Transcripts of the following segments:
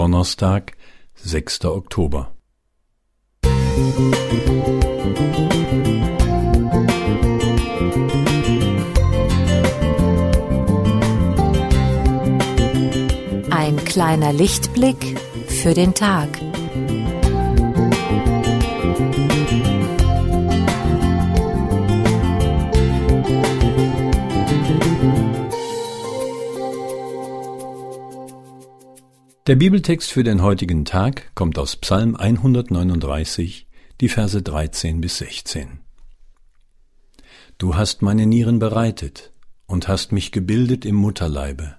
Donnerstag, 6. Oktober. Ein kleiner Lichtblick für den Tag. Der Bibeltext für den heutigen Tag kommt aus Psalm 139, die Verse 13 bis 16. Du hast meine Nieren bereitet und hast mich gebildet im Mutterleibe.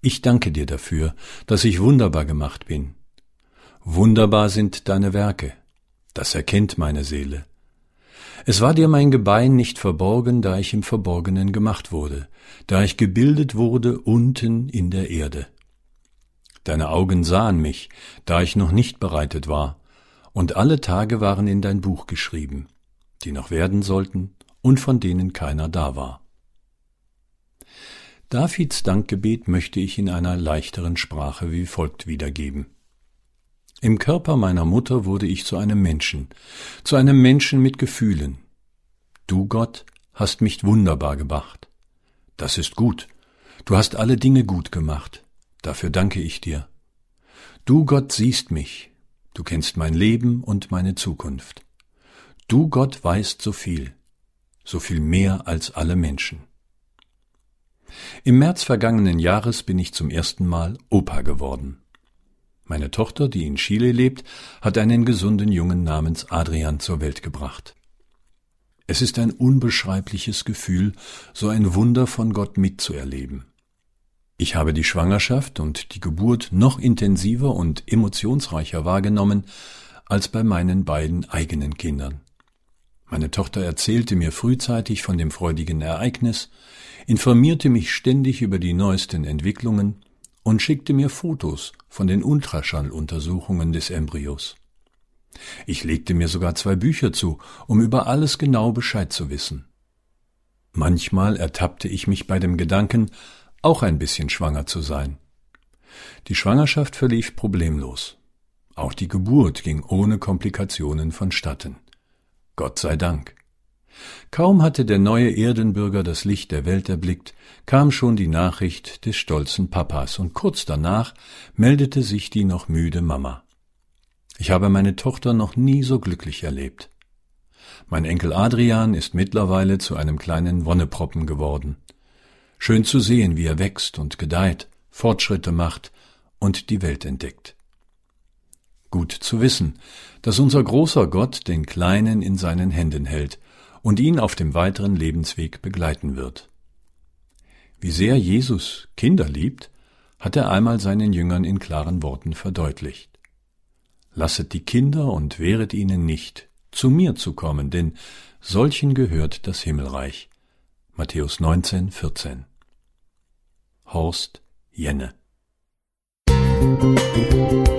Ich danke dir dafür, dass ich wunderbar gemacht bin. Wunderbar sind deine Werke, das erkennt meine Seele. Es war dir mein Gebein nicht verborgen, da ich im Verborgenen gemacht wurde, da ich gebildet wurde unten in der Erde. Deine Augen sahen mich, da ich noch nicht bereitet war, und alle Tage waren in dein Buch geschrieben, die noch werden sollten und von denen keiner da war. Davids Dankgebet möchte ich in einer leichteren Sprache wie folgt wiedergeben. Im Körper meiner Mutter wurde ich zu einem Menschen, zu einem Menschen mit Gefühlen. Du, Gott, hast mich wunderbar gemacht. Das ist gut. Du hast alle Dinge gut gemacht. Dafür danke ich dir. Du Gott siehst mich, du kennst mein Leben und meine Zukunft. Du Gott weißt so viel, so viel mehr als alle Menschen. Im März vergangenen Jahres bin ich zum ersten Mal Opa geworden. Meine Tochter, die in Chile lebt, hat einen gesunden Jungen namens Adrian zur Welt gebracht. Es ist ein unbeschreibliches Gefühl, so ein Wunder von Gott mitzuerleben. Ich habe die Schwangerschaft und die Geburt noch intensiver und emotionsreicher wahrgenommen als bei meinen beiden eigenen Kindern. Meine Tochter erzählte mir frühzeitig von dem freudigen Ereignis, informierte mich ständig über die neuesten Entwicklungen und schickte mir Fotos von den Ultraschalluntersuchungen des Embryos. Ich legte mir sogar zwei Bücher zu, um über alles genau Bescheid zu wissen. Manchmal ertappte ich mich bei dem Gedanken, auch ein bisschen schwanger zu sein. Die Schwangerschaft verlief problemlos. Auch die Geburt ging ohne Komplikationen vonstatten. Gott sei Dank. Kaum hatte der neue Erdenbürger das Licht der Welt erblickt, kam schon die Nachricht des stolzen Papas, und kurz danach meldete sich die noch müde Mama. Ich habe meine Tochter noch nie so glücklich erlebt. Mein Enkel Adrian ist mittlerweile zu einem kleinen Wonneproppen geworden. Schön zu sehen, wie er wächst und gedeiht, Fortschritte macht und die Welt entdeckt. Gut zu wissen, dass unser großer Gott den Kleinen in seinen Händen hält und ihn auf dem weiteren Lebensweg begleiten wird. Wie sehr Jesus Kinder liebt, hat er einmal seinen Jüngern in klaren Worten verdeutlicht. Lasset die Kinder und wehret ihnen nicht, zu mir zu kommen, denn solchen gehört das Himmelreich. Matthäus 19, 14. Horst Jenne. Musik